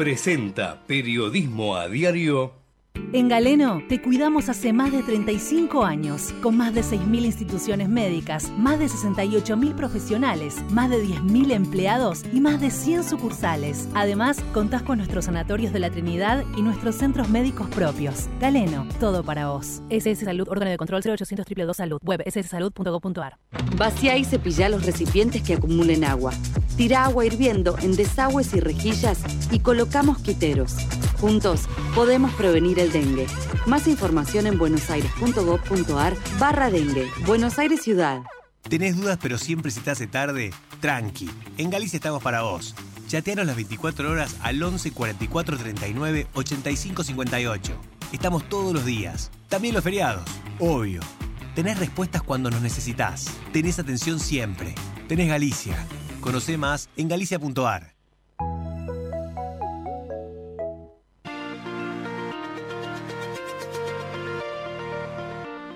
presenta Periodismo a Diario En Galeno te cuidamos hace más de 35 años, con más de 6.000 instituciones médicas, más de 68.000 profesionales, más de 10.000 empleados y más de 100 sucursales. Además, contás con nuestros sanatorios de la Trinidad y nuestros centros médicos propios. Galeno, todo para vos. SS Salud, órgano de control 0800 222 Salud, web sssalud.gov.ar. Vacía y cepilla los recipientes que acumulen agua. Tira agua hirviendo en desagües y rejillas y colocamos quiteros. Juntos podemos prevenir el dengue. Más información en buenosaires.gov.ar barra dengue. Buenos Aires Ciudad. ¿Tenés dudas pero siempre se te hace tarde? Tranqui, en Galicia estamos para vos. Chateanos las 24 horas al 11 44 39 85 58. Estamos todos los días, también los feriados, obvio. Tenés respuestas cuando nos necesitas. Tenés atención siempre. Tenés Galicia. Conoce más en galicia.ar.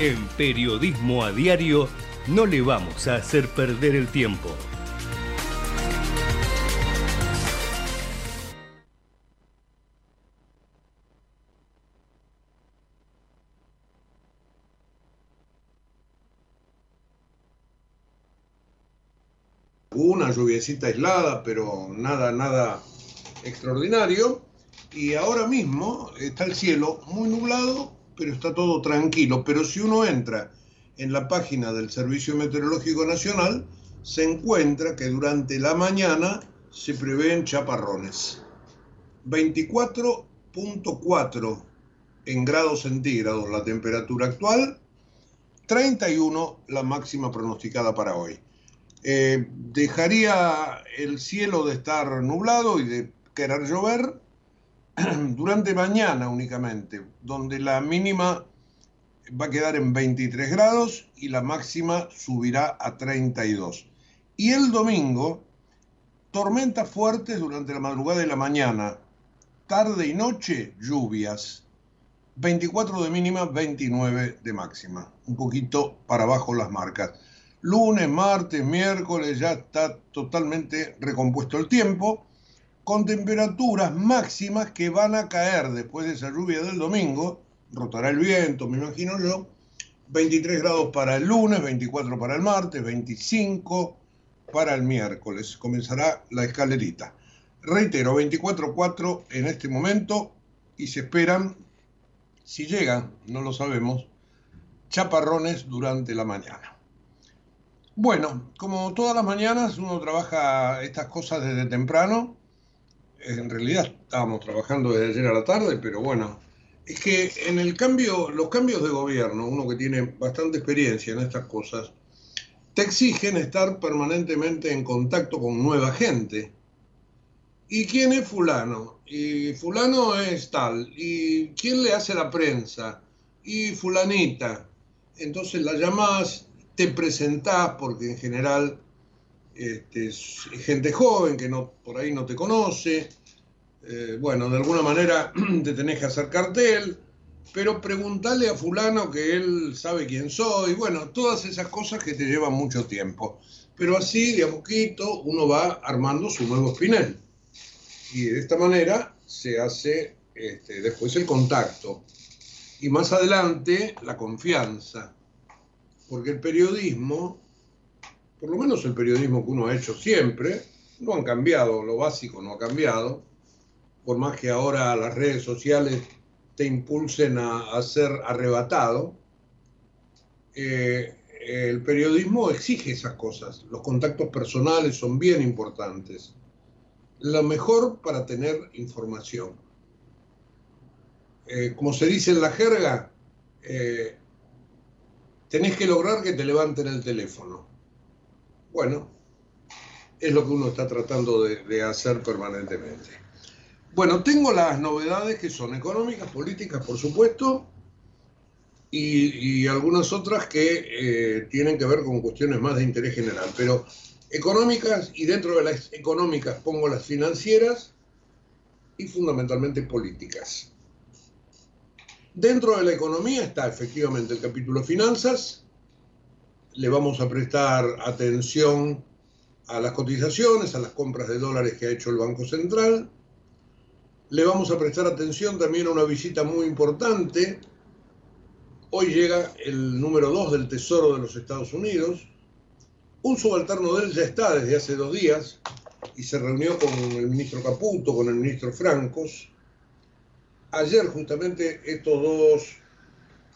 En Periodismo a Diario no le vamos a hacer perder el tiempo. una lluviecita aislada, pero nada, nada extraordinario. Y ahora mismo está el cielo muy nublado, pero está todo tranquilo. Pero si uno entra en la página del Servicio Meteorológico Nacional, se encuentra que durante la mañana se prevén chaparrones. 24.4 en grados centígrados la temperatura actual, 31 la máxima pronosticada para hoy. Eh, dejaría el cielo de estar nublado y de querer llover durante mañana únicamente, donde la mínima va a quedar en 23 grados y la máxima subirá a 32. Y el domingo, tormentas fuertes durante la madrugada y la mañana, tarde y noche, lluvias. 24 de mínima, 29 de máxima. Un poquito para abajo las marcas. Lunes, martes, miércoles ya está totalmente recompuesto el tiempo, con temperaturas máximas que van a caer después de esa lluvia del domingo. Rotará el viento, me imagino yo. 23 grados para el lunes, 24 para el martes, 25 para el miércoles. Comenzará la escalerita. Reitero, 24.4 en este momento y se esperan, si llegan, no lo sabemos, chaparrones durante la mañana. Bueno, como todas las mañanas uno trabaja estas cosas desde temprano. En realidad estábamos trabajando desde ayer a la tarde, pero bueno, es que en el cambio, los cambios de gobierno, uno que tiene bastante experiencia en estas cosas, te exigen estar permanentemente en contacto con nueva gente. ¿Y quién es fulano? Y fulano es tal. ¿Y quién le hace la prensa? Y fulanita. Entonces la llamás, te presentás, porque en general este, es gente joven que no, por ahí no te conoce. Eh, bueno, de alguna manera te tenés que hacer cartel, pero preguntale a fulano que él sabe quién soy. Bueno, todas esas cosas que te llevan mucho tiempo. Pero así, de a poquito, uno va armando su nuevo espinel. Y de esta manera se hace este, después el contacto. Y más adelante, la confianza porque el periodismo, por lo menos el periodismo que uno ha hecho siempre, no han cambiado, lo básico no ha cambiado, por más que ahora las redes sociales te impulsen a, ser arrebatado, eh, el periodismo exige esas cosas. Los contactos personales son bien importantes. Lo mejor para tener información. Eh, como se dice en la jerga, eh, tenés que lograr que te levanten el teléfono. Bueno, es lo que uno está tratando de, hacer permanentemente. Bueno, tengo las novedades que son económicas, políticas, por supuesto, y, algunas otras que eh, tienen que ver con cuestiones más de interés general. Pero económicas, y dentro de las económicas pongo las financieras y fundamentalmente políticas. Dentro de la economía está efectivamente el capítulo finanzas. Le vamos a prestar atención a las cotizaciones, a las compras de dólares que ha hecho el Banco Central. Le vamos a prestar atención también a una visita muy importante. Hoy llega el número 2 del Tesoro de los Estados Unidos. Un subalterno de él ya está desde hace dos días y se reunió con el ministro Caputo, con el ministro Francos Ayer justamente estos dos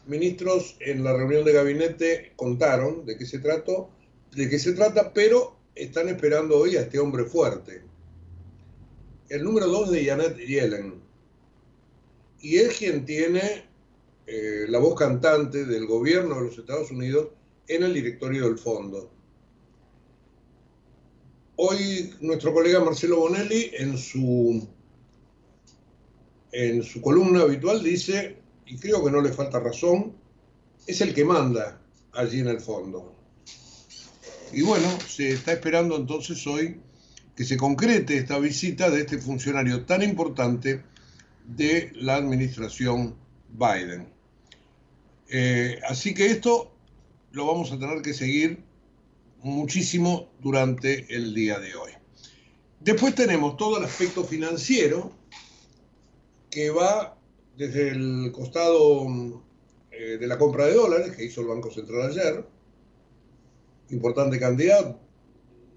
ministros en la reunión de gabinete contaron de qué se trató, de qué se trata, pero están esperando hoy a este hombre fuerte. El número dos de Janet Yellen. Y es quien tiene eh, la voz cantante del gobierno de los Estados Unidos en el directorio del fondo. Hoy nuestro colega Marcelo Bonelli en su en su columna habitual dice, y creo que no le falta razón, es el que manda allí en el fondo. Y bueno, se está esperando entonces hoy que se concrete esta visita de este funcionario tan importante de la administración Biden. Eh, así que esto lo vamos a tener que seguir muchísimo durante el día de hoy. Después tenemos todo el aspecto financiero, que va desde el costado eh, de la compra de dólares que hizo el Banco Central ayer, importante cantidad,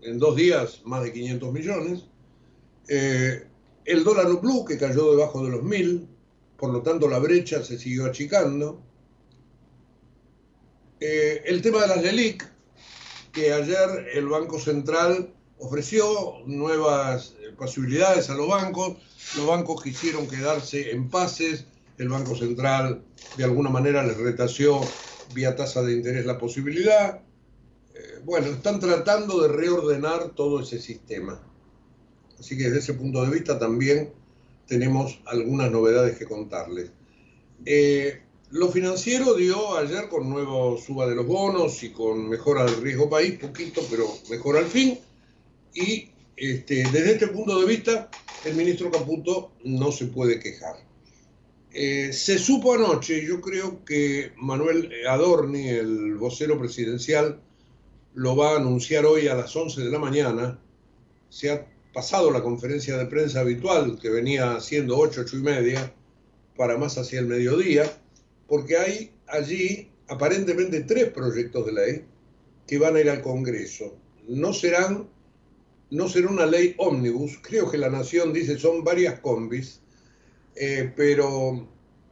en dos días más de 500 millones, eh, el dólar blue que cayó debajo de los mil, por lo tanto la brecha se siguió achicando, eh, el tema de las LELIC, que ayer el Banco Central ofreció nuevas posibilidades a los bancos, los bancos quisieron quedarse en pases, el Banco Central de alguna manera les retació vía tasa de interés la posibilidad. Eh, bueno, están tratando de reordenar todo ese sistema. Así que desde ese punto de vista también tenemos algunas novedades que contarles. Eh, lo financiero dio ayer con nuevo suba de los bonos y con mejora del riesgo país, poquito, pero mejor al fin. Y este, desde este punto de vista, el ministro Caputo no se puede quejar. Eh, se supo anoche, yo creo que Manuel Adorni, el vocero presidencial, lo va a anunciar hoy a las 11 de la mañana. Se ha pasado la conferencia de prensa habitual, que venía siendo 8, 8 y media, para más hacia el mediodía, porque hay allí aparentemente tres proyectos de ley que van a ir al Congreso. No serán no será una ley ómnibus, creo que la Nación dice son varias combis, eh, pero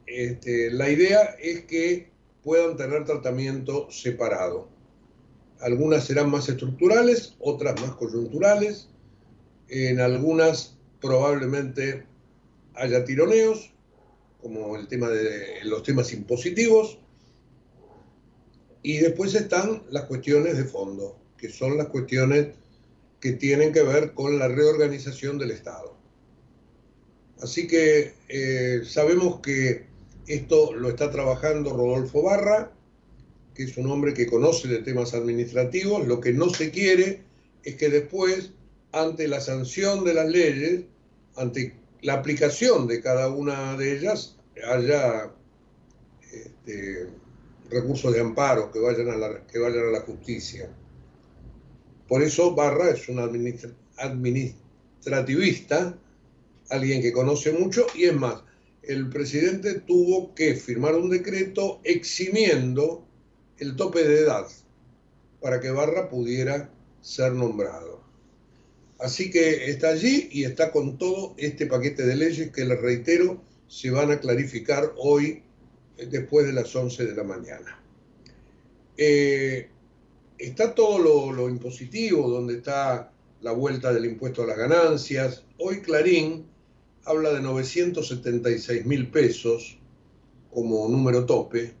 este, la idea es que puedan tener tratamiento separado. Algunas serán más estructurales, otras más coyunturales, en algunas probablemente haya tironeos, como el tema de los temas impositivos, y después están las cuestiones de fondo, que son las cuestiones que tienen que ver con la reorganización del Estado. Así que eh, sabemos que esto lo está trabajando Rodolfo Barra, que es un hombre que conoce de temas administrativos. Lo que no se quiere es que después, ante la sanción de las leyes, ante la aplicación de cada una de ellas, haya este, recursos de amparo que vayan a la, que vayan a la justicia. Por eso Barra es un administrativista, alguien que conoce mucho, y es más, el presidente tuvo que firmar un decreto eximiendo el tope de edad para que Barra pudiera ser nombrado. Así que está allí y está con todo este paquete de leyes que les reitero se van a clarificar hoy eh, después de las 11 de la mañana. Eh, está todo lo, impositivo, donde está la vuelta del impuesto a las ganancias. Hoy Clarín habla de 976 mil pesos como número tope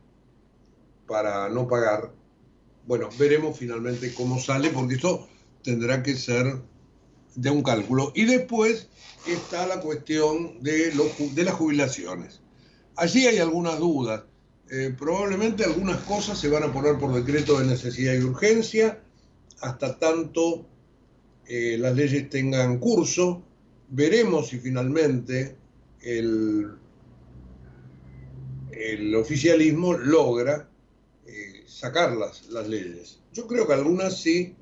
para no pagar. Bueno, veremos finalmente cómo sale, porque esto tendrá que ser de un cálculo. Y después está la cuestión de las jubilaciones. Allí hay algunas dudas. Eh, probablemente algunas cosas se van a poner por decreto de necesidad y urgencia hasta tanto eh, las leyes tengan curso. Veremos si finalmente el, oficialismo logra eh, sacar las, las leyes. Yo creo que algunas sí,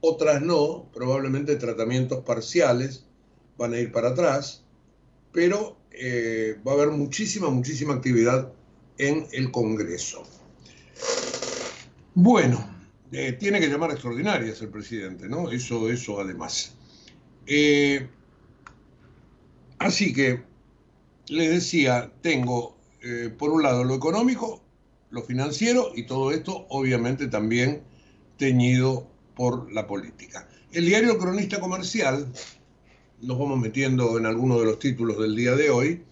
otras no, probablemente tratamientos parciales van a ir para atrás, pero eh, va a haber muchísima, muchísima actividad en el Congreso. Bueno, eh, tiene que llamar extraordinarias el presidente, ¿no? Eso, eso además. Eh, así que, les decía, tengo por un lado lo económico, lo financiero y todo esto obviamente también teñido por la política. El diario Cronista Comercial, nos vamos metiendo en algunos de los títulos del día de hoy,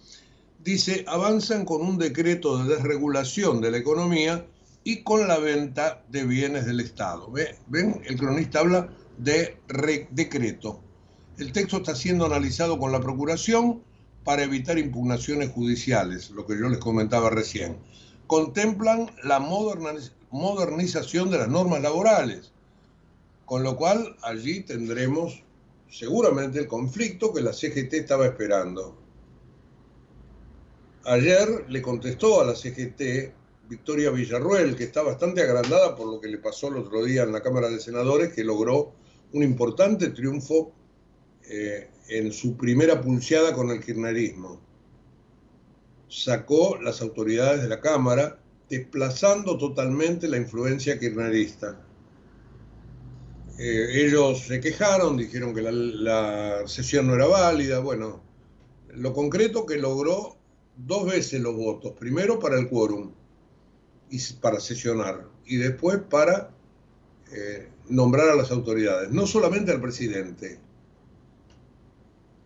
dice, avanzan con un decreto de desregulación de la economía y con la venta de bienes del Estado. ¿Ven? El cronista habla de decreto. El texto está siendo analizado con la Procuración para evitar impugnaciones judiciales, lo que yo les comentaba recién. Contemplan la modernización de las normas laborales, con lo cual allí tendremos seguramente el conflicto que la CGT estaba esperando. Ayer le contestó a la CGT Victoria Villarruel, que está bastante agrandada por lo que le pasó el otro día en la Cámara de Senadores, que logró un importante triunfo eh, en su primera pulseada con el kirchnerismo. Sacó las autoridades de la Cámara, desplazando totalmente la influencia kirchnerista. Eh, ellos se quejaron, dijeron que la, sesión no era válida. Bueno, lo concreto que logró dos veces los votos. Primero para el quórum y para sesionar y después para eh, nombrar a las autoridades. No solamente al presidente,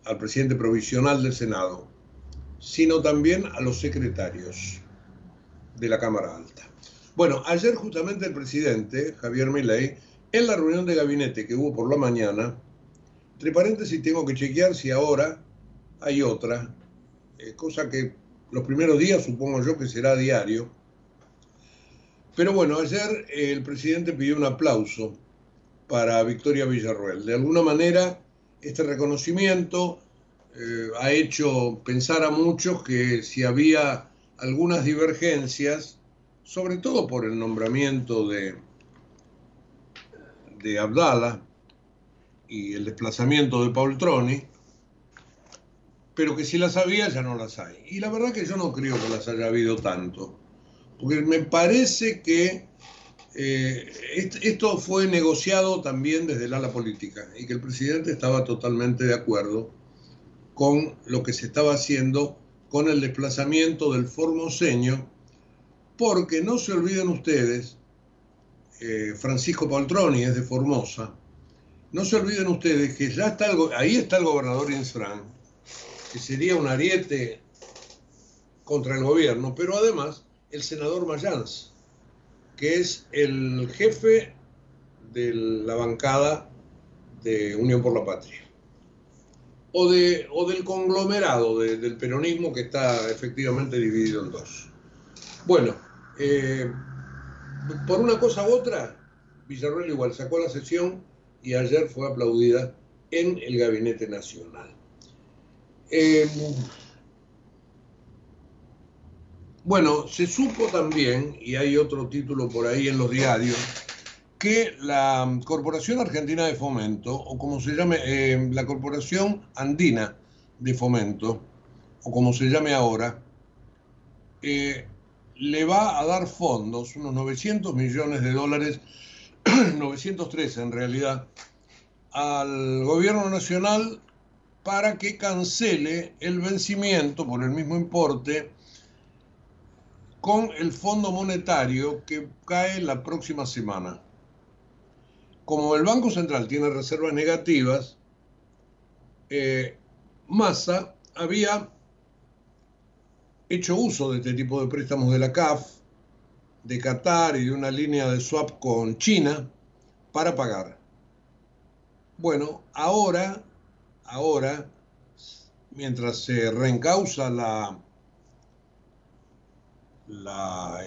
al presidente provisional del Senado, sino también a los secretarios de la Cámara Alta. Bueno, ayer justamente el presidente, Javier Milei, en la reunión de gabinete que hubo por la mañana, entre paréntesis tengo que chequear si ahora hay otra, eh, cosa que los primeros días supongo yo que será diario. Pero bueno, ayer el presidente pidió un aplauso para Victoria Villarruel. De alguna manera, este reconocimiento eh, ha hecho pensar a muchos que si había algunas divergencias, sobre todo por el nombramiento de, de Abdala y el desplazamiento de Paul Troni, pero que si las había ya no las hay. Y la verdad que yo no creo que las haya habido tanto, porque me parece que eh, esto fue negociado también desde el ala política y que el presidente estaba totalmente de acuerdo con lo que se estaba haciendo con el desplazamiento del formoseño, porque no se olviden ustedes eh, Francisco Poltroni es de Formosa, no se olviden ustedes que ya está ahí está el gobernador Insfran, sería un ariete contra el gobierno, pero además el senador Mayans, que es el jefe de la bancada de Unión por la Patria, o del conglomerado del peronismo que está efectivamente dividido en dos. Bueno, eh, por una cosa u otra, Villarreal igual sacó la sesión y ayer fue aplaudida en el Gabinete Nacional. Em, bueno, se supo también, y hay otro título por ahí en los diarios, que la Corporación Argentina de Fomento, o como se llame, em, la Corporación Andina de Fomento, o como se llame ahora, eh, le va a dar fondos, unos 900 millones de dólares, 913 en realidad, al gobierno nacional para que cancele el vencimiento por el mismo importe con el Fondo Monetario que cae la próxima semana. Como el Banco Central tiene reservas negativas, eh, Massa había hecho uso de este tipo de préstamos de la CAF, de Qatar y de una línea de swap con China para pagar. Bueno, ahora, ahora, mientras se reencausa la,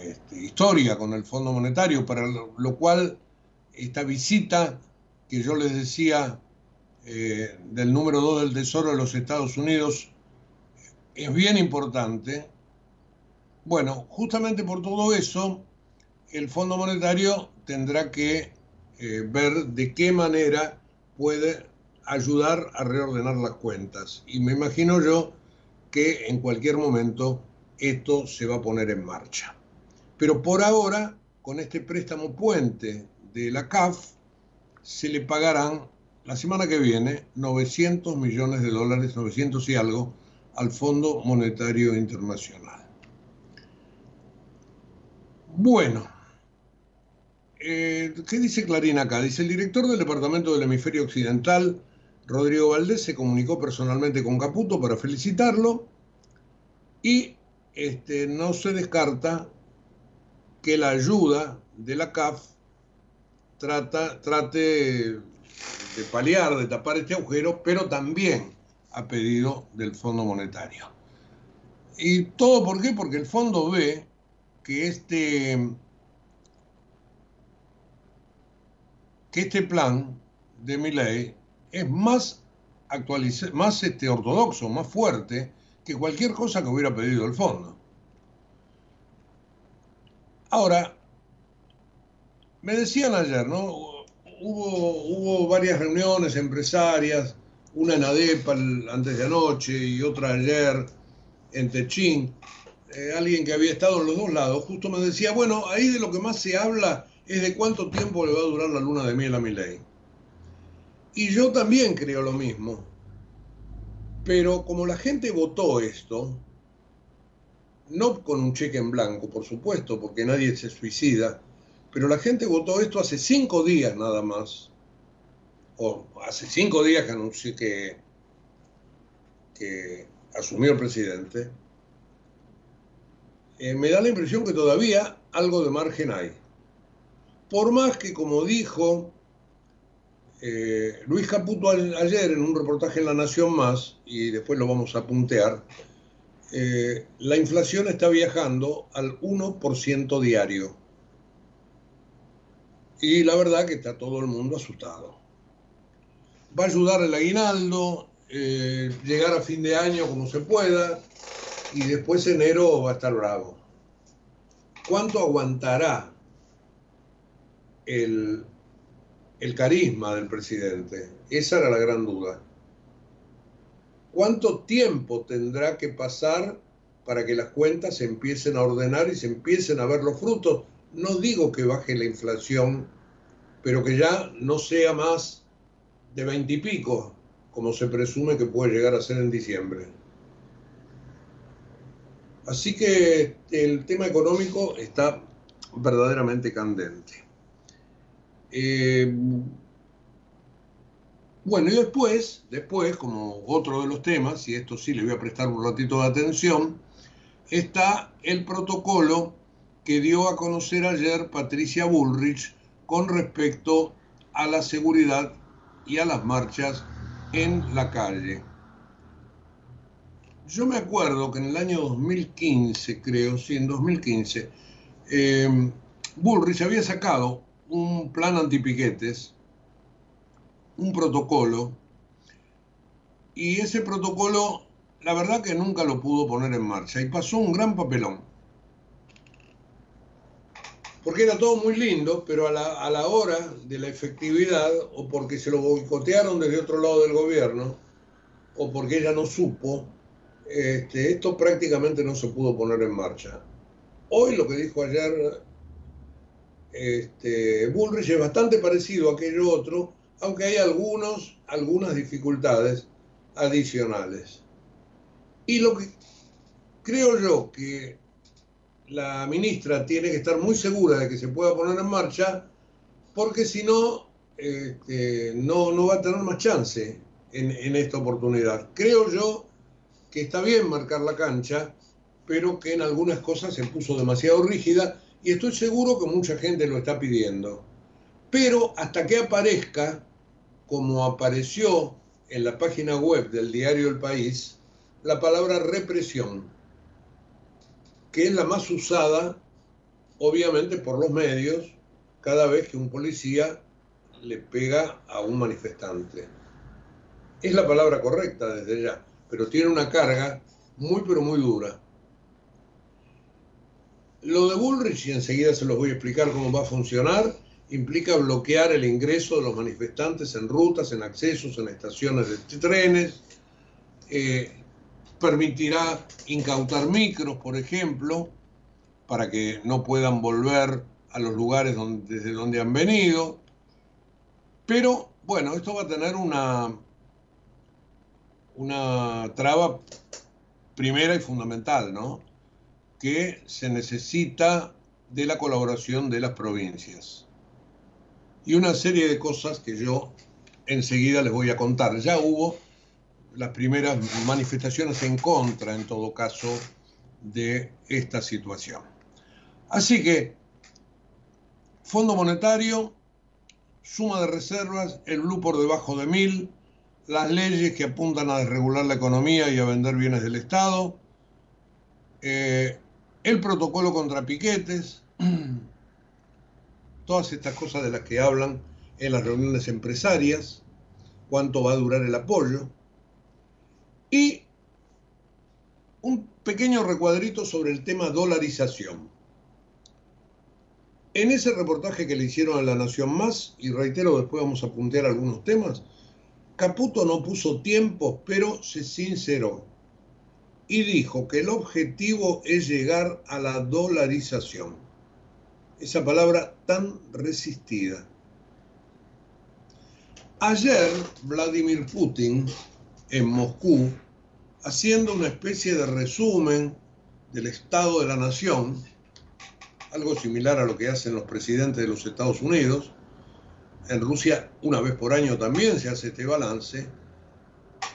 este, historia con el Fondo Monetario, para lo, cual esta visita que yo les decía eh, del número 2 del Tesoro de los Estados Unidos es bien importante. Bueno, justamente por todo eso, el Fondo Monetario tendrá que eh, ver de qué manera puede ayudar a reordenar las cuentas. Y me imagino yo que en cualquier momento esto se va a poner en marcha. Pero por ahora, con este préstamo puente de la CAF, se le pagarán la semana que viene 900 millones de dólares, 900 y algo, al Fondo Monetario Internacional. Bueno, eh, ¿qué dice Clarín acá? Dice, el director del Departamento del Hemisferio Occidental, Rodrigo Valdés, se comunicó personalmente con Caputo para felicitarlo y este, no se descarta que la ayuda de la CAF trata, trate de paliar, de tapar este agujero, pero también a pedido del Fondo Monetario. ¿Y todo por qué? Porque el fondo ve que este, que este plan de mi ley es más, más este, ortodoxo, más fuerte que cualquier cosa que hubiera pedido el fondo. Ahora, me decían ayer, ¿no? Hubo, hubo varias reuniones empresarias, una en ADEPA antes de anoche y otra ayer en Techín. Eh, alguien que había estado en los dos lados, justo me decía, bueno, ahí de lo que más se habla es de cuánto tiempo le va a durar la luna de miel a mi ley. Y yo también creo lo mismo. Pero como la gente votó esto, no con un cheque en blanco, por supuesto, porque nadie se suicida, pero la gente votó esto hace cinco días nada más, o hace cinco días que anunció que, que asumió el presidente, eh, me da la impresión que todavía algo de margen hay. Por más que, como dijo eh, Luis Caputo ayer en un reportaje en La Nación Más, y después lo vamos a puntear, eh, la inflación está viajando al 1% diario. Y la verdad que está todo el mundo asustado. Va a ayudar el aguinaldo, eh, llegar a fin de año como se pueda, y después enero va a estar bravo. ¿Cuánto aguantará el, el carisma del presidente? Esa era la gran duda. ¿Cuánto tiempo tendrá que pasar para que las cuentas se empiecen a ordenar y se empiecen a ver los frutos? No digo que baje la inflación, pero que ya no sea más de veintipico, como se presume que puede llegar a ser en diciembre. Así que el tema económico está verdaderamente candente. Eh, bueno, y después, después, como otro de los temas, y esto sí le voy a prestar un ratito de atención, está el protocolo que dio a conocer ayer Patricia Bullrich con respecto a la seguridad y a las marchas en la calle. Yo me acuerdo que en el año 2015, creo, sí, en 2015, eh, Bullrich había sacado un plan antipiquetes un protocolo y ese protocolo, la verdad que nunca lo pudo poner en marcha y pasó un gran papelón. Porque era todo muy lindo, pero a la, a la hora de la efectividad, o porque se lo boicotearon desde otro lado del gobierno, o porque ella no supo, este, esto prácticamente no se pudo poner en marcha. Hoy lo que dijo ayer este, Bullrich es bastante parecido a aquello otro, aunque hay algunos, algunas dificultades adicionales. Y lo que creo yo que la ministra tiene que estar muy segura de que se pueda poner en marcha, porque si no, este, no, no va a tener más chance en, en esta oportunidad. Creo yo que está bien marcar la cancha, pero que en algunas cosas se puso demasiado rígida y estoy seguro que mucha gente lo está pidiendo. Pero hasta que aparezca, como apareció en la página web del diario El País, la palabra represión, que es la más usada, obviamente, por los medios cada vez que un policía le pega a un manifestante. Es la palabra correcta desde ya, pero tiene una carga muy, pero muy dura. Lo de Bullrich, y enseguida se los voy a explicar cómo va a funcionar, implica bloquear el ingreso de los manifestantes en rutas, en accesos, en estaciones de trenes, eh, permitirá incautar micros, por ejemplo, para que no puedan volver a los lugares desde donde han venido. Pero bueno, esto va a tener una, una traba primera y fundamental, ¿no? Que se necesita de la colaboración de las provincias. Y una serie de cosas que yo enseguida les voy a contar. Ya hubo las primeras manifestaciones en contra, en todo caso, de esta situación. Así que, Fondo Monetario, suma de reservas, el blue por debajo de mil, las leyes que apuntan a desregular la economía y a vender bienes del Estado, eh, el protocolo contra piquetes, todas estas cosas de las que hablan en las reuniones empresarias, cuánto va a durar el apoyo, y un pequeño recuadrito sobre el tema dolarización. En ese reportaje que le hicieron a La Nación Más, y reitero, después vamos a puntear algunos temas, Caputo no puso tiempo, pero se sinceró y dijo que el objetivo es llegar a la dolarización. Esa palabra tan resistida. Ayer, Vladimir Putin en Moscú, haciendo una especie de resumen del estado de la nación, algo similar a lo que hacen los presidentes de los Estados Unidos. En Rusia, una vez por año también se hace este balance.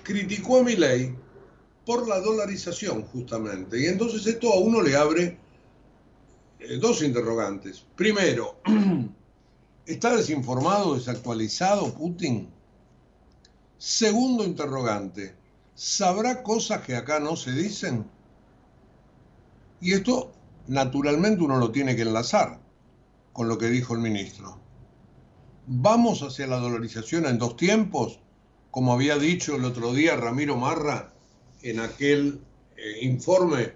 Criticó a Milei por la dolarización, justamente. Y entonces esto a uno le abre eh, dos interrogantes. Primero, ¿está desinformado, desactualizado Putin? Segundo interrogante, ¿sabrá cosas que acá no se dicen? Y esto, naturalmente, uno lo tiene que enlazar con lo que dijo el ministro. ¿Vamos hacia la dolarización en dos tiempos? Como había dicho el otro día Ramiro Marra en aquel eh, informe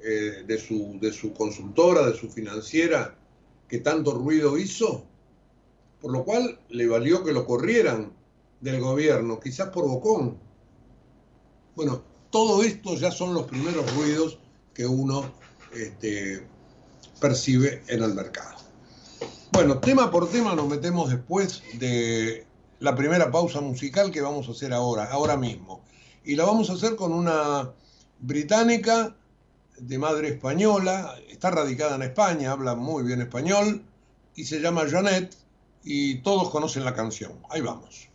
eh, de, su, de su consultora, de su financiera, que tanto ruido hizo, por lo cual le valió que lo corrieran del gobierno, quizás por Bocón. Bueno, todo esto ya son los primeros ruidos que uno este, percibe en el mercado. Bueno, tema por tema nos metemos después de la primera pausa musical que vamos a hacer ahora, ahora mismo. Y la vamos a hacer con una británica de madre española, está radicada en España, habla muy bien español y se llama Janet y todos conocen la canción. Ahí vamos.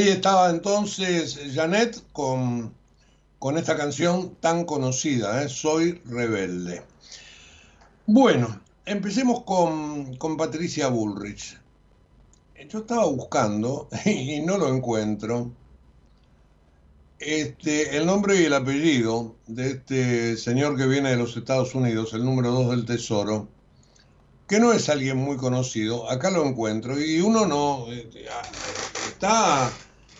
Ahí estaba entonces Janet con, con esta canción tan conocida, ¿eh? Soy rebelde. Bueno, empecemos con, con Patricia Bullrich. Yo estaba buscando y no lo encuentro. Este, el nombre y el apellido de este señor que viene de los Estados Unidos, el número 2 del Tesoro, que no es alguien muy conocido, acá lo encuentro, y uno no este, está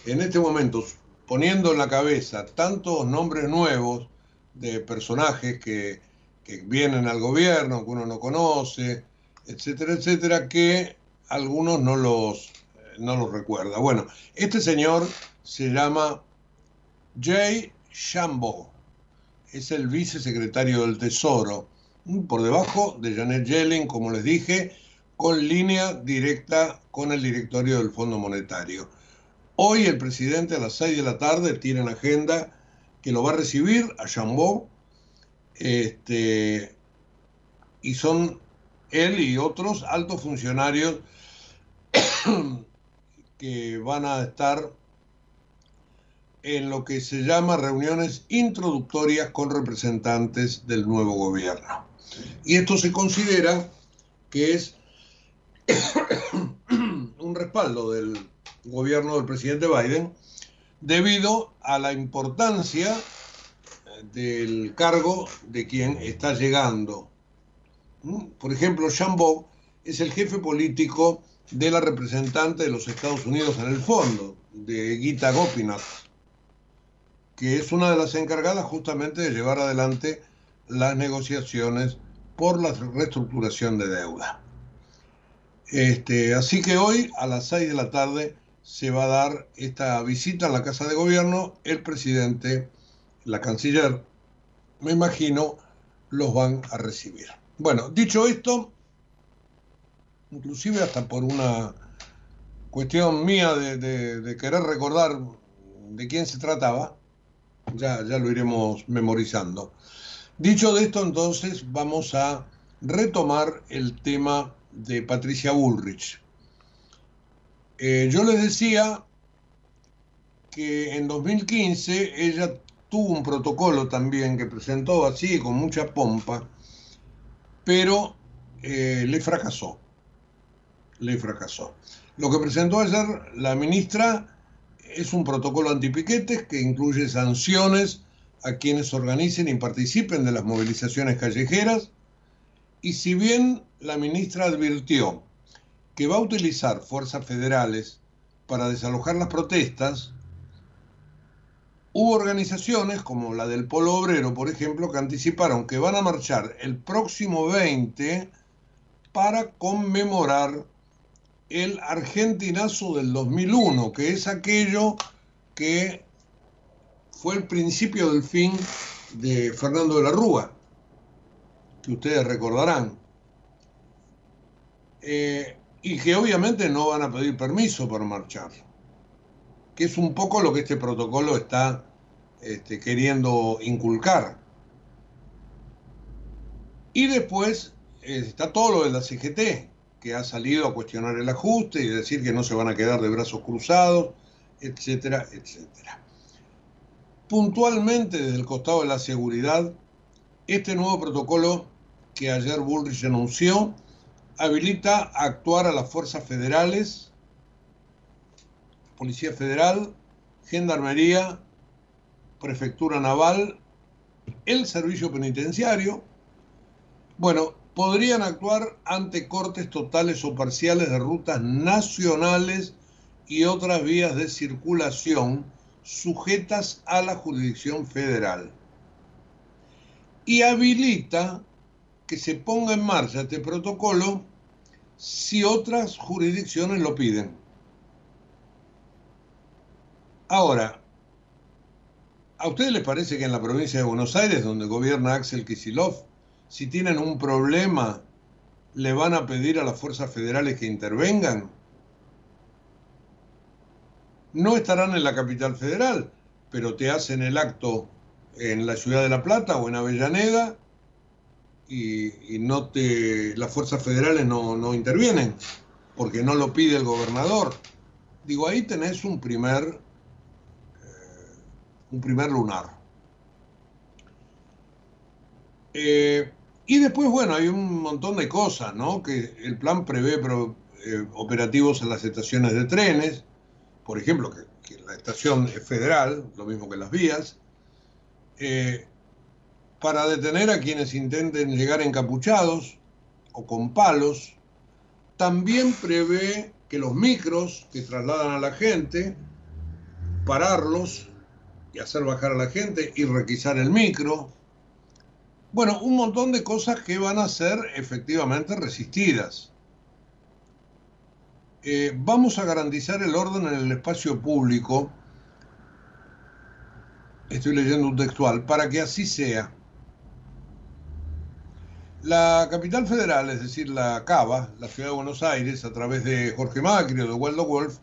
en este momento poniendo en la cabeza tantos nombres nuevos de personajes que, vienen al gobierno, que uno no conoce, etcétera, etcétera, que algunos no los, no los recuerda. Bueno, este señor se llama Jay Shambo, es el vicesecretario del Tesoro por debajo de Janet Yellen, como les dije, con línea directa con el directorio del Fondo Monetario. Hoy el presidente a las 6 de la tarde tiene en agenda que lo va a recibir a Chambó, este, y son él y otros altos funcionarios que van a estar en lo que se llama reuniones introductorias con representantes del nuevo gobierno. Y esto se considera que es un respaldo del gobierno del presidente Biden debido a la importancia del cargo de quien está llegando. ¿Mm? Por ejemplo, Bob es el jefe político de la representante de los Estados Unidos en el fondo, de Gita Gopinath, que es una de las encargadas justamente de llevar adelante las negociaciones por la reestructuración de deuda. Este, así que hoy a las 6 de la tarde se va a dar esta visita a la Casa de Gobierno. El presidente, la canciller, me imagino, los van a recibir. Bueno, dicho esto, inclusive hasta por una cuestión mía de, querer recordar de quién se trataba, ya, ya lo iremos memorizando. Dicho de esto, entonces vamos a retomar el tema de Patricia Bullrich. Eh, yo les decía que en 2015 ella tuvo un protocolo también que presentó así, con mucha pompa, pero eh, le fracasó. Le fracasó. Lo que presentó ayer la ministra es un protocolo antipiquetes que incluye sanciones a quienes organicen y participen de las movilizaciones callejeras. Y si bien la ministra advirtió que va a utilizar fuerzas federales para desalojar las protestas, hubo organizaciones como la del Polo Obrero, por ejemplo, que anticiparon que van a marchar el próximo 20 para conmemorar el argentinazo del 2001, que es aquello que fue el principio del fin de Fernando de la Rúa, que ustedes recordarán. Eh, y que obviamente no van a pedir permiso para marchar, que es un poco lo que este protocolo está este, queriendo inculcar. Y después eh, está todo lo de la CGT, que ha salido a cuestionar el ajuste y decir que no se van a quedar de brazos cruzados, etcétera, etcétera puntualmente desde el costado de la seguridad, este nuevo protocolo que ayer Bullrich anunció habilita a actuar a las fuerzas federales, Policía Federal, Gendarmería, Prefectura Naval, el Servicio Penitenciario. Bueno, podrían actuar ante cortes totales o parciales de rutas nacionales y otras vías de circulación sujetas a la jurisdicción federal y habilita que se ponga en marcha este protocolo si otras jurisdicciones lo piden. Ahora, ¿a ustedes les parece que en la provincia de Buenos Aires, donde gobierna Axel Kisilov, si tienen un problema, le van a pedir a las fuerzas federales que intervengan? no estarán en la capital federal, pero te hacen el acto en la ciudad de La Plata o en Avellaneda y, no te, las fuerzas federales no, no intervienen porque no lo pide el gobernador. Digo, ahí tenés un primer, eh, un primer lunar. Eh, y después, bueno, hay un montón de cosas, ¿no? Que el plan prevé eh, operativos en las estaciones de trenes, por ejemplo, que, la estación es federal, lo mismo que las vías, para detener a quienes intenten llegar encapuchados o con palos. También prevé que los micros que trasladan a la gente, pararlos y hacer bajar a la gente y requisar el micro. Bueno, un montón de cosas que van a ser efectivamente resistidas. Eh, vamos a garantizar el orden en el espacio público, estoy leyendo un textual, para que así sea. La capital federal, es decir, la Cava, la ciudad de Buenos Aires, a través de Jorge Macri o de Waldo Wolf,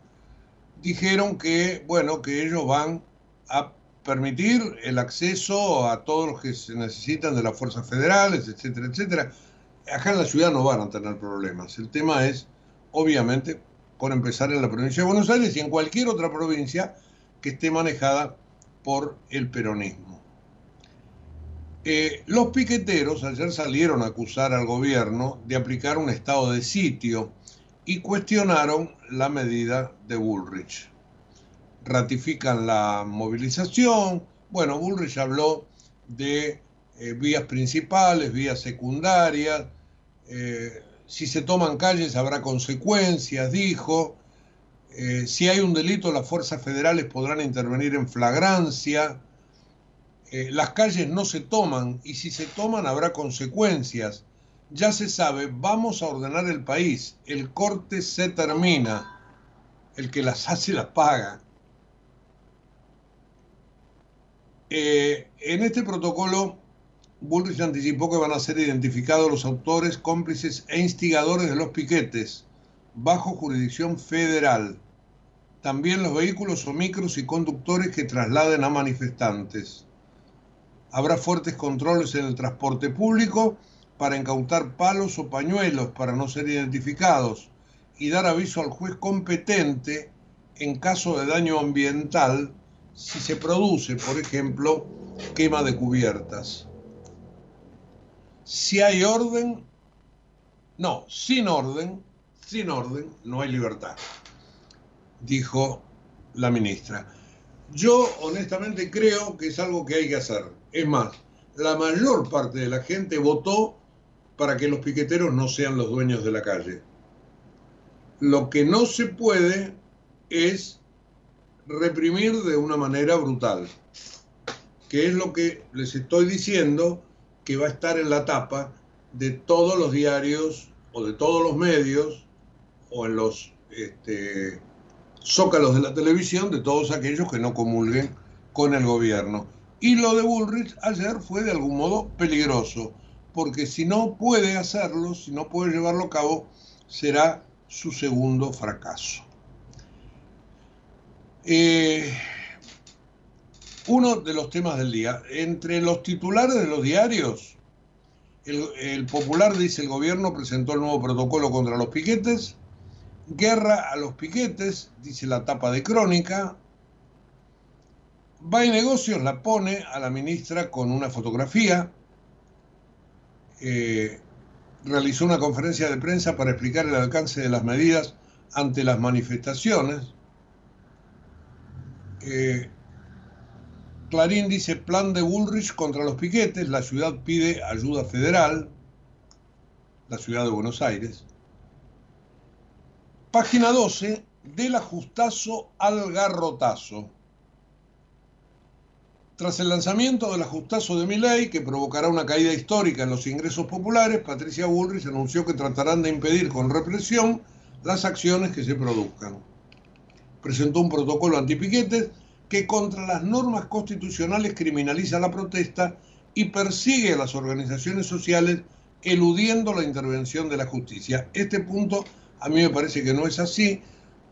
dijeron que, bueno, que ellos van a permitir el acceso a todos los que se necesitan de las fuerzas federales, etcétera, etcétera. Acá en la ciudad no van a tener problemas. El tema es, obviamente, por empezar en la provincia de Buenos Aires y en cualquier otra provincia que esté manejada por el peronismo. Eh, los piqueteros ayer salieron a acusar al gobierno de aplicar un estado de sitio y cuestionaron la medida de Bullrich. Ratifican la movilización. Bueno, Bullrich habló de eh, vías principales, vías secundarias. Eh, si se toman calles habrá consecuencias, dijo. si hay un delito, las fuerzas federales podrán intervenir en flagrancia. Eh, las calles no se toman y si se toman habrá consecuencias. Ya se sabe, vamos a ordenar el país, el corte se termina, el que las hace las paga. Eh, en este protocolo, Bullrich anticipó que van a ser identificados los autores, cómplices e instigadores de los piquetes bajo jurisdicción federal. También los vehículos o micros y conductores que trasladen a manifestantes. Habrá fuertes controles en el transporte público para incautar palos o pañuelos para no ser identificados y dar aviso al juez competente en caso de daño ambiental si se produce, por ejemplo, quema de cubiertas. Si hay orden, no, sin orden, sin orden no hay libertad, dijo la ministra. Yo honestamente creo que es algo que hay que hacer. Es más, la mayor parte de la gente votó para que los piqueteros no sean los dueños de la calle. Lo que no se puede es reprimir de una manera brutal, que es lo que les estoy diciendo que va a estar en la tapa de todos los diarios o de todos los medios o en los este, zócalos de la televisión de todos aquellos que no comulguen con el gobierno. Y lo de Bullrich ayer fue de algún modo peligroso, porque si no puede hacerlo, si no puede llevarlo a cabo, será su segundo fracaso. Eh, uno de los temas del día. Entre los titulares de los diarios, el, el, Popular dice el gobierno presentó el nuevo protocolo contra los piquetes. Guerra a los piquetes, dice la tapa de crónica. Va y Negocios la pone a la ministra con una fotografía. Eh, realizó una conferencia de prensa para explicar el alcance de las medidas ante las manifestaciones. Eh, Clarín dice plan de Bullrich contra los piquetes, la ciudad pide ayuda federal, la ciudad de Buenos Aires. Página 12, del ajustazo al garrotazo. Tras el lanzamiento del ajustazo de mi ley, que provocará una caída histórica en los ingresos populares, Patricia Bullrich anunció que tratarán de impedir con represión las acciones que se produzcan. Presentó un protocolo antipiquetes que contra las normas constitucionales criminaliza la protesta y persigue a las organizaciones sociales eludiendo la intervención de la justicia. Este punto a mí me parece que no es así,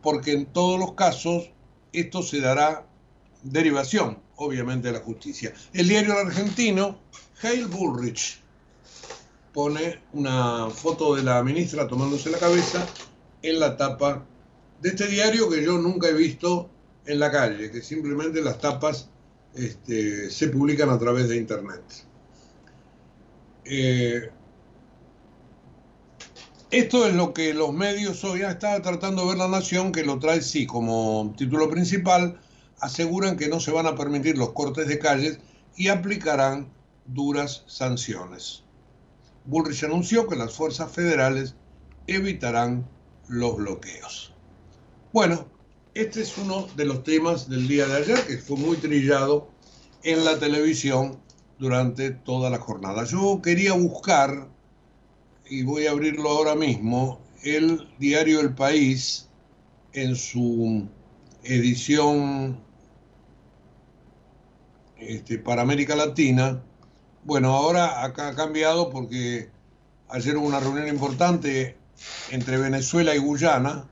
porque en todos los casos esto se dará derivación obviamente la justicia. El diario argentino, Hale Bullrich, pone una foto de la ministra tomándose la cabeza en la tapa de este diario que yo nunca he visto en la calle, que simplemente las tapas este, se publican a través de Internet. Eh, esto es lo que los medios hoy, ah, estaba tratando de ver la nación, que lo trae sí como título principal, aseguran que no se van a permitir los cortes de calles y aplicarán duras sanciones. Bullrich anunció que las fuerzas federales evitarán los bloqueos. Bueno, este es uno de los temas del día de ayer que fue muy trillado en la televisión durante toda la jornada. Yo quería buscar, y voy a abrirlo ahora mismo, el diario El País en su edición este, para América Latina. Bueno, ahora acá ha cambiado porque ayer hubo una reunión importante entre Venezuela y Guyana.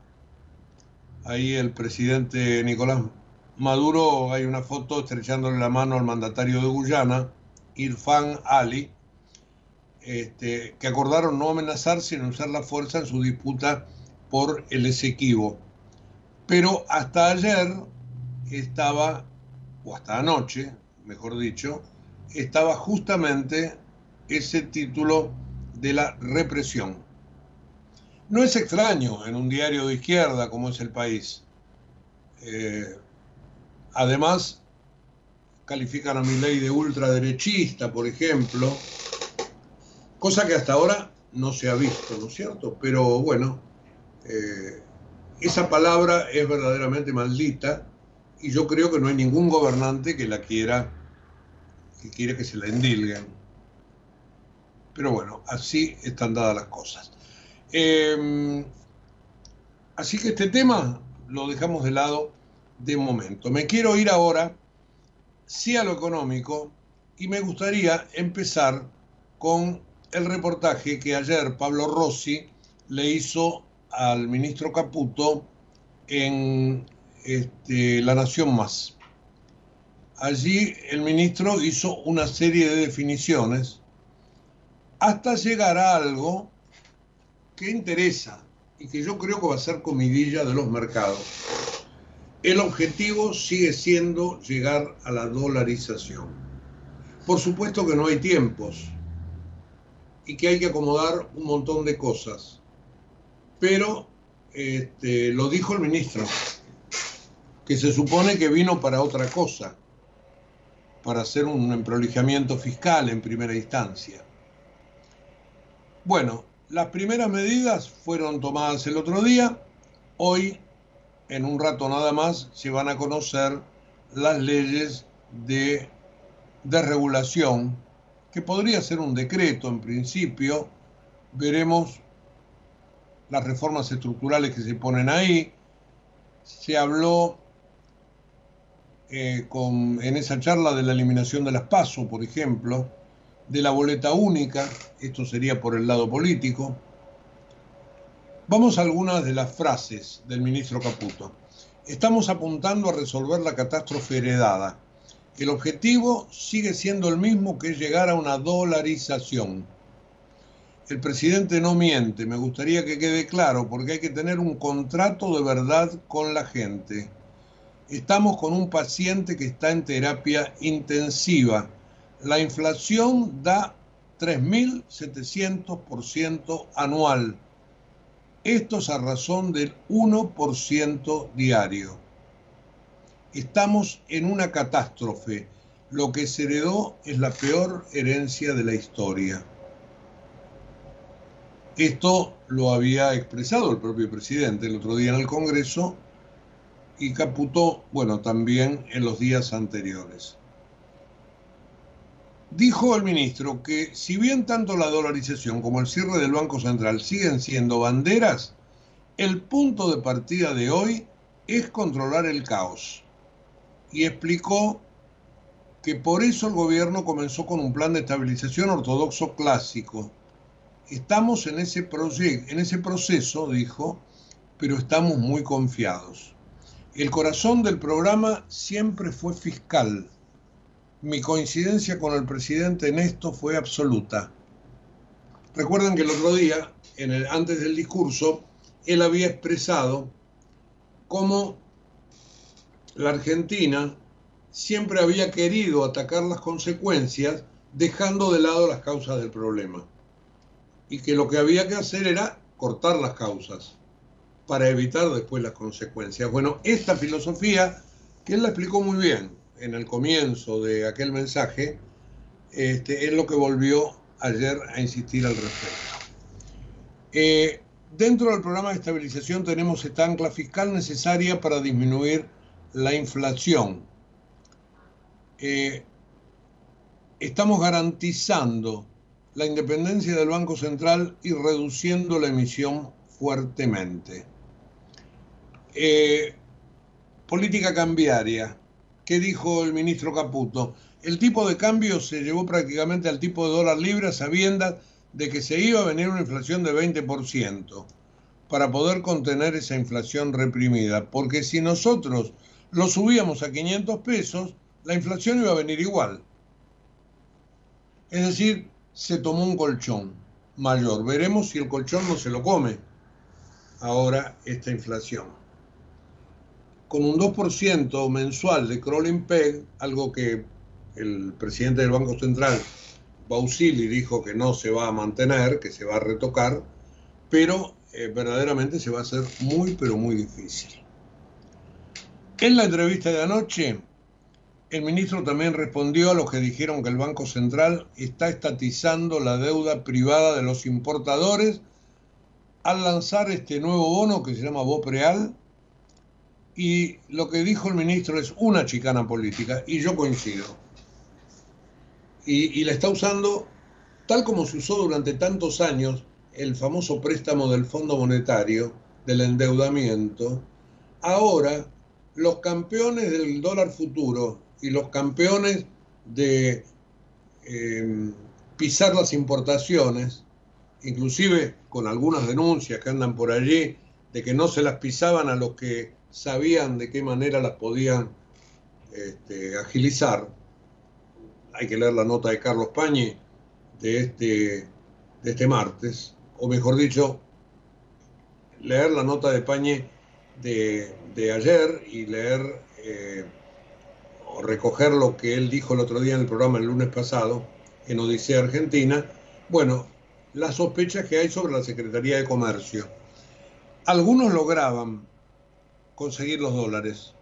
Ahí el presidente Nicolás Maduro, hay una foto estrechándole la mano al mandatario de Guyana, Irfan Ali, este, que acordaron no amenazar sino usar la fuerza en su disputa por el Esequibo. Pero hasta ayer estaba, o hasta anoche, mejor dicho, estaba justamente ese título de la represión. No es extraño en un diario de izquierda como es el país. Eh, además, califican a mi ley de ultraderechista, por ejemplo, cosa que hasta ahora no se ha visto, ¿no es cierto? Pero bueno, eh, esa palabra es verdaderamente maldita y yo creo que no hay ningún gobernante que la quiera, que quiera que se la endilguen. Pero bueno, así están dadas las cosas. Em, así que este tema lo dejamos de lado de momento. Me quiero ir ahora, sí a lo económico, y me gustaría empezar con el reportaje que ayer Pablo Rossi le hizo al ministro Caputo en este, La Nación Más. Allí el ministro hizo una serie de definiciones hasta llegar a algo que interesa y que yo creo que va a ser comidilla de los mercados. El objetivo sigue siendo llegar a la dolarización. Por supuesto que no hay tiempos y que hay que acomodar un montón de cosas, pero este, lo dijo el ministro que se supone que vino para otra cosa, para hacer un emprolijamiento fiscal en primera instancia. Bueno, las primeras medidas fueron tomadas el otro día, hoy, en un rato nada más, se van a conocer las leyes de desregulación, que podría ser un decreto en principio, veremos las reformas estructurales que se ponen ahí, se habló eh, en esa charla de la eliminación de las PASO, por ejemplo, de la boleta única, esto sería por el lado político. Vamos a algunas de las frases del ministro Caputo. Estamos apuntando a resolver la catástrofe heredada. El objetivo sigue siendo el mismo que llegar a una dolarización. El presidente no miente, me gustaría que quede claro, porque hay que tener un contrato de verdad con la gente estamos con un paciente que está en terapia intensiva. La inflación da 3.700% anual. Esto es a razón del 1% diario. Estamos en una catástrofe. Lo que se heredó es la peor herencia de la historia. Esto lo había expresado el propio presidente el otro día en el Congreso y Caputo, bueno, también en los días anteriores. Dijo el ministro que si bien tanto la dolarización como el cierre del Banco Central siguen siendo banderas, el punto de partida de hoy es controlar el caos. Y explicó que por eso el gobierno comenzó con un plan de estabilización ortodoxo clásico. Estamos en ese, en ese proceso, dijo, pero estamos muy confiados. El corazón del programa siempre fue fiscal. Mi coincidencia con el presidente en esto fue absoluta. Recuerden que el otro día, en el, antes del discurso, él había expresado cómo la Argentina siempre había querido atacar las consecuencias dejando de lado las causas del problema. Y que lo que había que hacer era cortar las causas para evitar después las consecuencias. Bueno, esta filosofía, que él la explicó muy bien en el comienzo de aquel mensaje, este, es lo que volvió ayer a insistir al respecto. Eh, dentro del programa de estabilización tenemos esta ancla fiscal necesaria para disminuir la inflación. Eh, estamos garantizando la independencia del Banco Central y reduciendo la emisión fuertemente. Eh, política cambiaria. ¿Qué dijo el ministro Caputo? El tipo de cambio se llevó prácticamente al tipo de dólar libre sabiendo de que se iba a venir una inflación de 20% para poder contener esa inflación reprimida. Porque si nosotros lo subíamos a 500 pesos, la inflación iba a venir igual. Es decir, se tomó un colchón mayor. Veremos si el colchón no se lo come ahora esta inflación con un 2% mensual de crawling peg, algo que el presidente del Banco Central, Bausili, dijo que no se va a mantener, que se va a retocar, pero eh, verdaderamente se va a hacer muy, pero muy difícil. En la entrevista de anoche, el ministro también respondió a los que dijeron que el Banco Central está estatizando la deuda privada de los importadores al lanzar este nuevo bono que se llama BOPREAL, y lo que dijo el ministro es una chicana política, y yo coincido. Y, la está usando tal como se usó durante tantos años el famoso préstamo del Fondo Monetario, del endeudamiento. Ahora, los campeones del dólar futuro y los campeones de em, pisar las importaciones, inclusive con algunas denuncias que andan por allí de que no se las pisaban a los que sabían de qué manera las podían este, agilizar. Hay que leer la nota de Carlos Pañi de este, de este martes, o mejor dicho, leer la nota de Pañi de, ayer y leer eh, o recoger lo que él dijo el otro día en el programa el lunes pasado en Odisea Argentina. Bueno, las sospechas que hay sobre la Secretaría de Comercio. Algunos lograban conseguir los dólares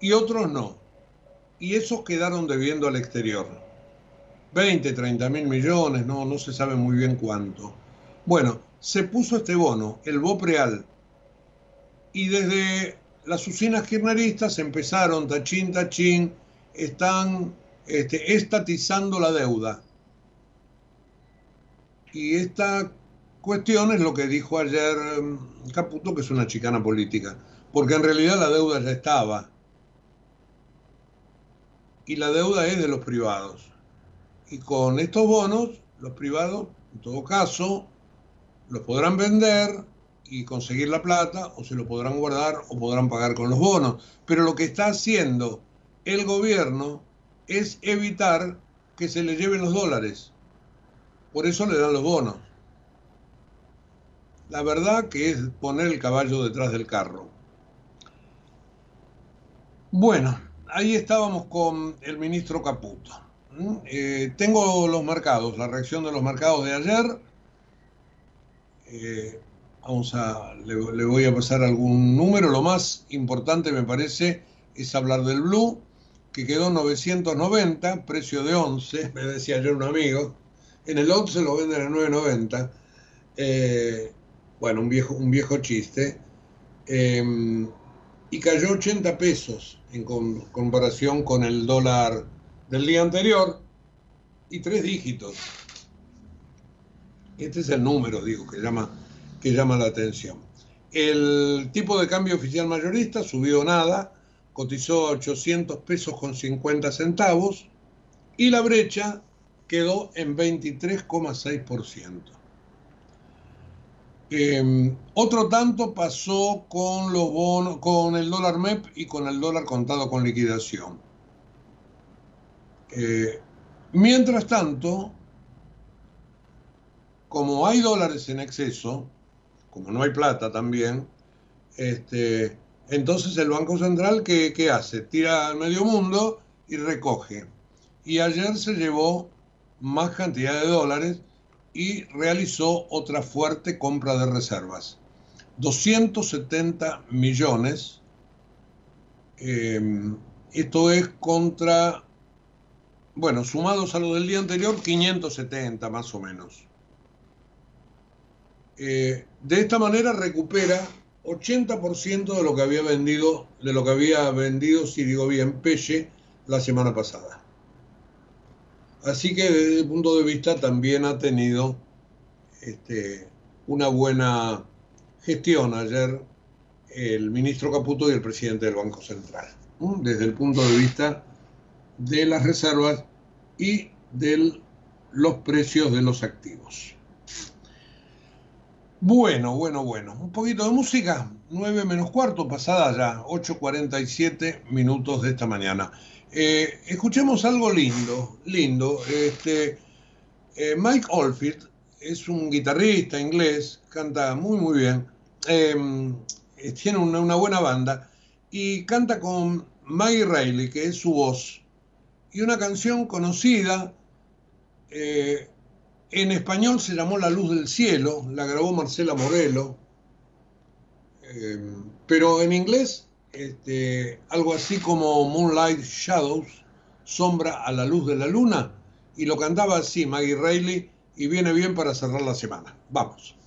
y otros no. Y esos quedaron debiendo al exterior. 20, 30 mil millones, no, no se sabe muy bien cuánto. Bueno, se puso este bono, el BOPREAL, y desde las usinas kirchneristas empezaron, tachín, tachín, están este, estatizando la deuda. Y esta cuestión es lo que dijo ayer mm, Caputo, que es una chicana política porque en realidad la deuda ya estaba. Y la deuda es de los privados. Y con estos bonos, los privados, en todo caso, los podrán vender y conseguir la plata, o se lo podrán guardar o podrán pagar con los bonos. Pero lo que está haciendo el gobierno es evitar que se le lleven los dólares. Por eso le dan los bonos. La verdad que es poner el caballo detrás del carro. Bueno, ahí estábamos con el ministro Caputo. Eh, tengo los mercados, la reacción de los mercados de ayer. Eh, vamos a, le, voy a pasar algún número. Lo más importante me parece es hablar del Blue, que quedó 990, precio de 11, me decía ayer un amigo. En el 11 lo venden a 990. Eh, bueno, un viejo, un viejo chiste. y cayó 80 pesos en comparación con el dólar del día anterior y tres dígitos. Este es el número, digo, que llama, que llama la atención. El tipo de cambio oficial mayorista subió nada, cotizó a 800 pesos con 50 centavos y la brecha quedó en 23,6%. Em, otro tanto pasó con los bonos, con el dólar MEP y con el dólar contado con liquidación. Eh, mientras tanto, como hay dólares en exceso, como no hay plata también, este, Entonces el Banco Central, ¿qué, ¿qué, hace? Tira al medio mundo y recoge. Y ayer se llevó más cantidad de dólares y realizó otra fuerte compra de reservas. 270 millones. Eh, esto es contra, bueno, sumados a lo del día anterior, 570 más o menos. Eh, de esta manera recupera 80% de lo que había vendido, de lo que había vendido, si digo bien, Pelle la semana pasada. Así que desde el punto de vista también ha tenido este, una buena gestión ayer el ministro Caputo y el presidente del Banco Central, desde el punto de vista de las reservas y de los precios de los activos. Bueno, bueno, bueno. Un poquito de música. 9 menos cuarto, pasada ya, 8.47 minutos de esta mañana. Eh, escuchemos algo lindo, lindo. Este, eh, Mike Oldfield es un guitarrista inglés, canta muy, muy bien. Em, tiene una, buena banda y canta con Maggie Riley, que es su voz. Y una canción conocida. Eh, en español se llamó La Luz del Cielo, la grabó Marcela Morelo, eh, pero en inglés este, algo así como Moonlight Shadows, Sombra a la Luz de la Luna, y lo cantaba así Maggie Reilly y viene bien para cerrar la semana. Vamos.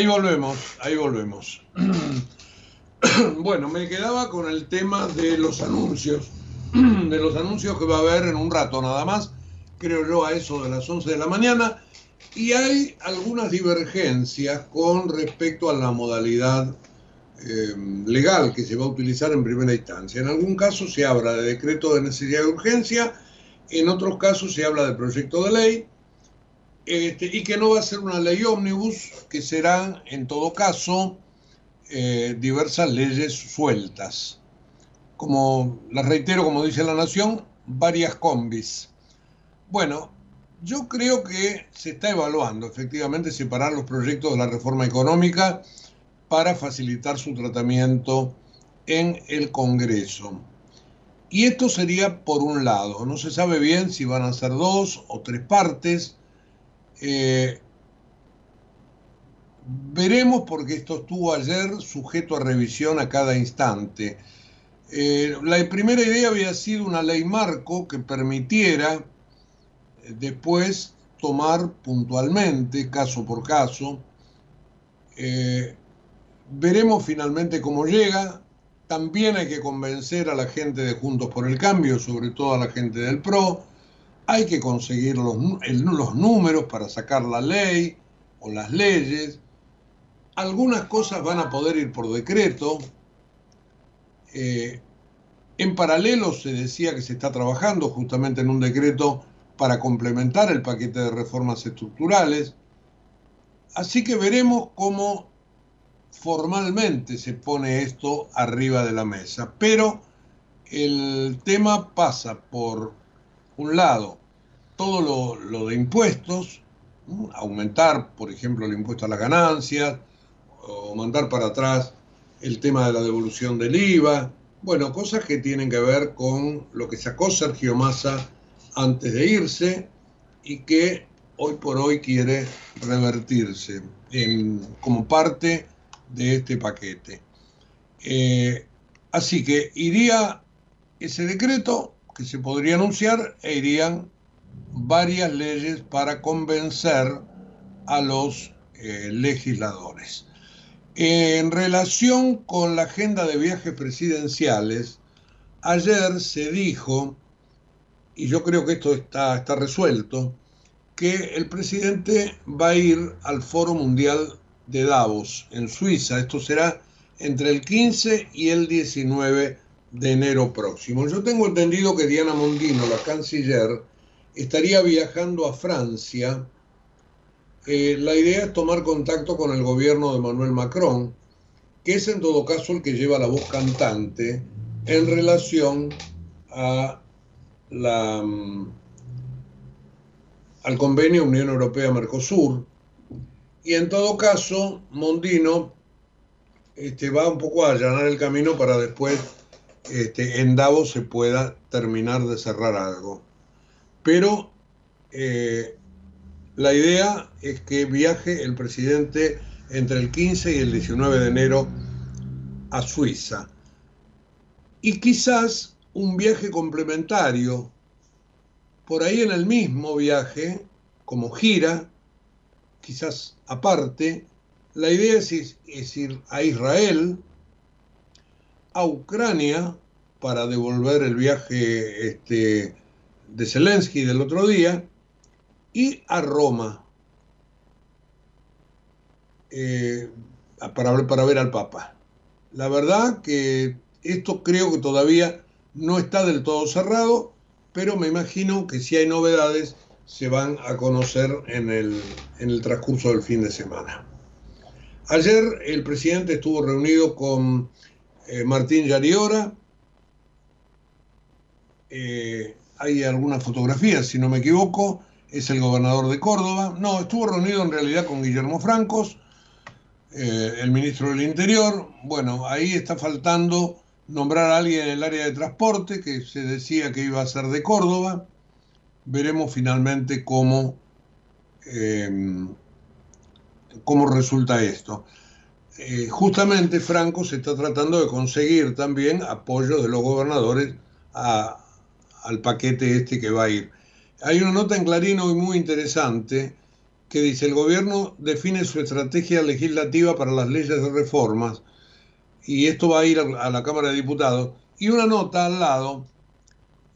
Ahí volvemos, ahí volvemos. bueno, me quedaba con el tema de los anuncios, de los anuncios que va a haber en un rato nada más, creo yo a eso de las 11 de la mañana, y hay algunas divergencias con respecto a la modalidad eh, legal que se va a utilizar en primera instancia. En algún caso se habla de decreto de necesidad de urgencia, en otros casos se habla de proyecto de ley, este, y que no va a ser una ley ómnibus, que serán en todo caso eh, diversas leyes sueltas. Como las reitero, como dice la Nación, varias combis. Bueno, yo creo que se está evaluando efectivamente separar los proyectos de la reforma económica para facilitar su tratamiento en el Congreso. Y esto sería por un lado, no se sabe bien si van a ser dos o tres partes. Eh, veremos porque esto estuvo ayer sujeto a revisión a cada instante. Eh, la primera idea había sido una ley marco que permitiera eh, después tomar puntualmente, caso por caso. veremos finalmente cómo llega. También hay que convencer a la gente de Juntos por el Cambio, sobre todo a la gente del PRO. Hay que conseguir los, números para sacar la ley o las leyes. Algunas cosas van a poder ir por decreto. Eh, en paralelo se decía que se está trabajando justamente en un decreto para complementar el paquete de reformas estructurales. Así que veremos cómo formalmente se pone esto arriba de la mesa, pero el tema pasa por un lado todo lo, de impuestos, aumentar, por ejemplo, el impuesto a las ganancias, o mandar para atrás el tema de la devolución del IVA, bueno, cosas que tienen que ver con lo que sacó Sergio Massa antes de irse y que hoy por hoy quiere revertirse como parte de este paquete. Eh, así que iría ese decreto que se podría anunciar e irían varias leyes para convencer a los eh, legisladores. En relación con la agenda de viajes presidenciales, ayer se dijo, y yo creo que esto está, está resuelto, que el presidente va a ir al Foro Mundial de Davos, en Suiza. Esto será entre el 15 y el 19 de enero próximo. Yo tengo entendido que Diana Mondino, la canciller, estaría viajando a Francia. Eh, la idea es tomar contacto con el gobierno de Manuel Macron, que es en todo caso el que lleva la voz cantante en relación a la, mm, al convenio Unión Europea-Mercosur, y en todo caso, Mondino este, va un poco a allanar el camino para después este, en Davos se pueda terminar de cerrar algo. Pero eh, la idea es que viaje el presidente entre el 15 y el 19 de enero a Suiza. Y quizás un viaje complementario, por ahí en el mismo viaje, como gira, quizás aparte, la idea es, ir a Israel, a Ucrania, para devolver el viaje este, de Zelensky del otro día, y a Roma, eh, para, para ver al Papa. La verdad que esto creo que todavía no está del todo cerrado, pero me imagino que si hay novedades se van a conocer en el, en el transcurso del fin de semana. Ayer el presidente estuvo reunido con eh, Martín Yariora. Eh, hay algunas fotografías, si no me equivoco. Es el gobernador de Córdoba. No, estuvo reunido en realidad con Guillermo Francos, eh, el ministro del Interior. Bueno, ahí está faltando nombrar a alguien en el área de transporte, que se decía que iba a ser de Córdoba veremos finalmente cómo, em, cómo resulta esto. Eh, justamente Franco se está tratando de conseguir también apoyo de los gobernadores al paquete este que va a ir. Hay una nota en Clarino muy interesante que dice, el gobierno define su estrategia legislativa para las leyes de reformas y esto va a ir a la Cámara de Diputados. Y una nota al lado,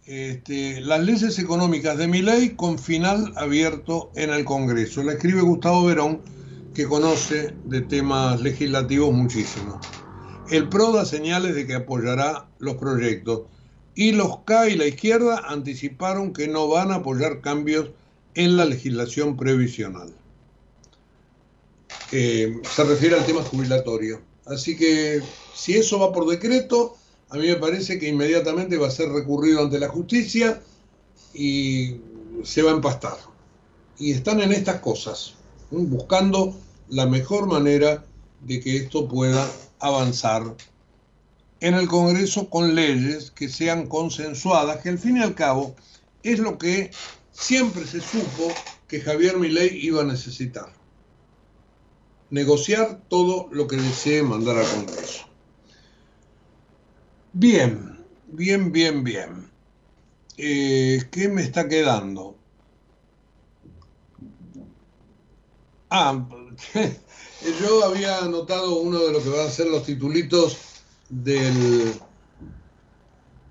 este, las leyes económicas de mi ley con final abierto en el Congreso. La escribe Gustavo Verón, que conoce de temas legislativos muchísimo. El PRO da señales de que apoyará los proyectos y los K y la izquierda anticiparon que no van a apoyar cambios en la legislación previsional. Eh, se refiere al tema jubilatorio. Así que si eso va por decreto, a mí me parece que inmediatamente va a ser recurrido ante la justicia y se va a empastar. Y están en estas cosas, buscando la mejor manera de que esto pueda avanzar en el Congreso con leyes que sean consensuadas, que al fin y al cabo es lo que siempre se supo que Javier Milei iba a necesitar. Negociar todo lo que desee mandar al Congreso. Bien, bien, bien, bien. Eh, ¿Qué me está quedando? Ah, yo había anotado uno de lo que van a ser los titulitos del,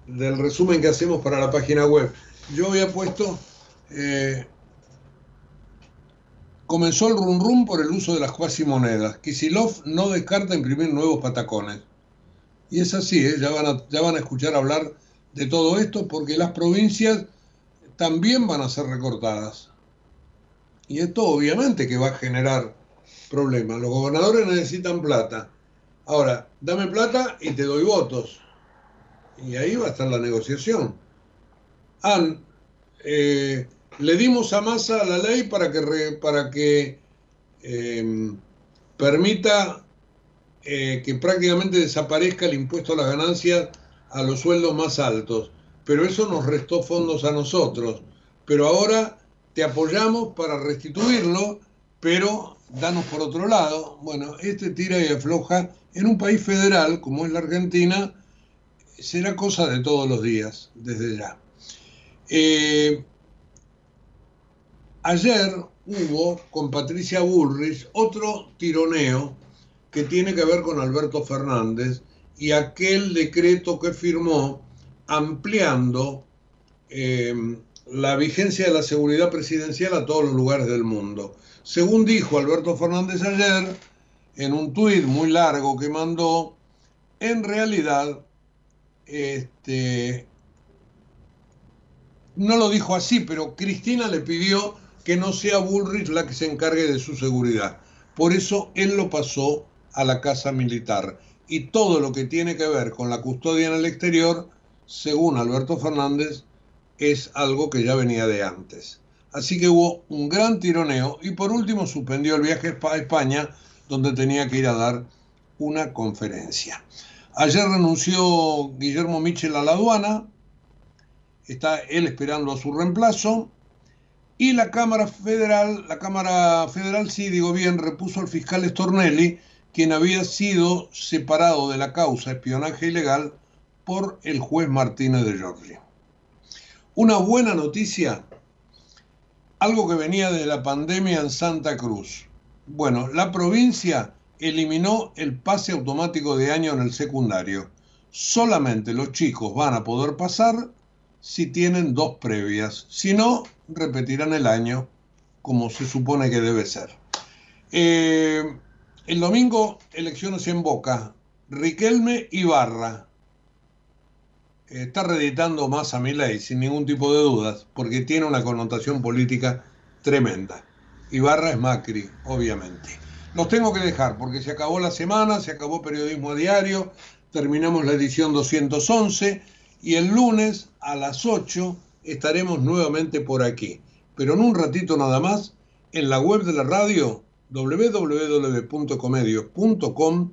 del resumen que hacemos para la página web. Yo había puesto, eh, comenzó el rum rum por el uso de las cuasimonedas. Kisilov no descarta imprimir nuevos patacones. Y es así, ¿eh? ya, van a, ya van a escuchar hablar de todo esto porque las provincias también van a ser recortadas. Y esto obviamente que va a generar problemas. Los gobernadores necesitan plata. Ahora, dame plata y te doy votos. Y ahí va a estar la negociación. Han, eh, le dimos a Massa la ley para que, para que em, permita eh, que prácticamente desaparezca el impuesto a las ganancias a los sueldos más altos. Pero eso nos restó fondos a nosotros. Pero ahora te apoyamos para restituirlo, pero danos por otro lado. Bueno, este tira y afloja en un país federal como es la Argentina, será cosa de todos los días, desde ya. Eh, ayer hubo con Patricia Bullrich otro tironeo que tiene que ver con Alberto Fernández y aquel decreto que firmó ampliando eh, la vigencia de la seguridad presidencial a todos los lugares del mundo. Según dijo Alberto Fernández ayer, en un tuit muy largo que mandó, en realidad, este, no lo dijo así, pero Cristina le pidió que no sea Bullrich la que se encargue de su seguridad. Por eso él lo pasó a la Casa Militar. Y todo lo que tiene que ver con la custodia en el exterior, según Alberto Fernández, es algo que ya venía de antes. Así que hubo un gran tironeo y por último suspendió el viaje a España donde tenía que ir a dar una conferencia. Ayer renunció Guillermo Michel a la aduana, está él esperando a su reemplazo y la Cámara Federal, la Cámara Federal sí digo bien, repuso al fiscal Stornelli quien había sido separado de la causa espionaje ilegal por el juez Martínez de Giorgi. Una buena noticia, algo que venía de la pandemia en Santa Cruz. Bueno, la provincia eliminó el pase automático de año en el secundario. Solamente los chicos van a poder pasar si tienen dos previas. Si no, repetirán el año como se supone que debe ser. Eh, el domingo, elecciones en Boca. Riquelme Ibarra. Está reeditando más a mi ley, sin ningún tipo de dudas, porque tiene una connotación política tremenda. Ibarra es Macri, obviamente. Los tengo que dejar porque se acabó la semana, se acabó periodismo a diario, terminamos la edición 211 y el lunes a las 8 estaremos nuevamente por aquí. Pero en un ratito nada más, en la web de la radio www.comedios.com,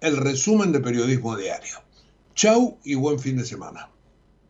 el resumen de periodismo diario. Chau y buen fin de semana.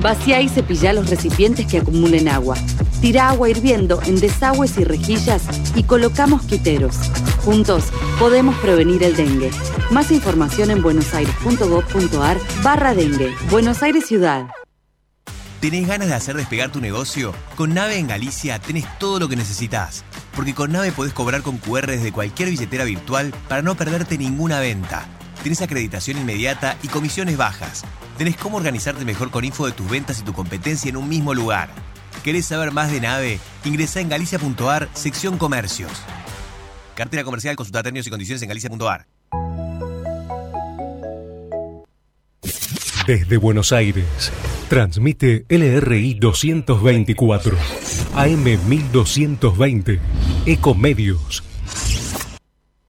Vacía y cepilla los recipientes que acumulen agua. Tira agua hirviendo en desagües y rejillas y colocamos quiteros. Juntos podemos prevenir el dengue. Más información en buenosaires.gov.ar barra dengue. Buenos Aires Ciudad. ¿Tenés ganas de hacer despegar tu negocio? Con Nave en Galicia tenés todo lo que necesitas. Porque con Nave podés cobrar con QR desde cualquier billetera virtual para no perderte ninguna venta. Tenés acreditación inmediata y comisiones bajas. Tenés cómo organizarte mejor con info de tus ventas y tu competencia en un mismo lugar. ¿Querés saber más de Nave? Ingresa en galicia.ar, sección comercios. Cartera comercial, consulta términos y condiciones en galicia.ar. Desde Buenos Aires, transmite LRI 224, AM 1220, Ecomedios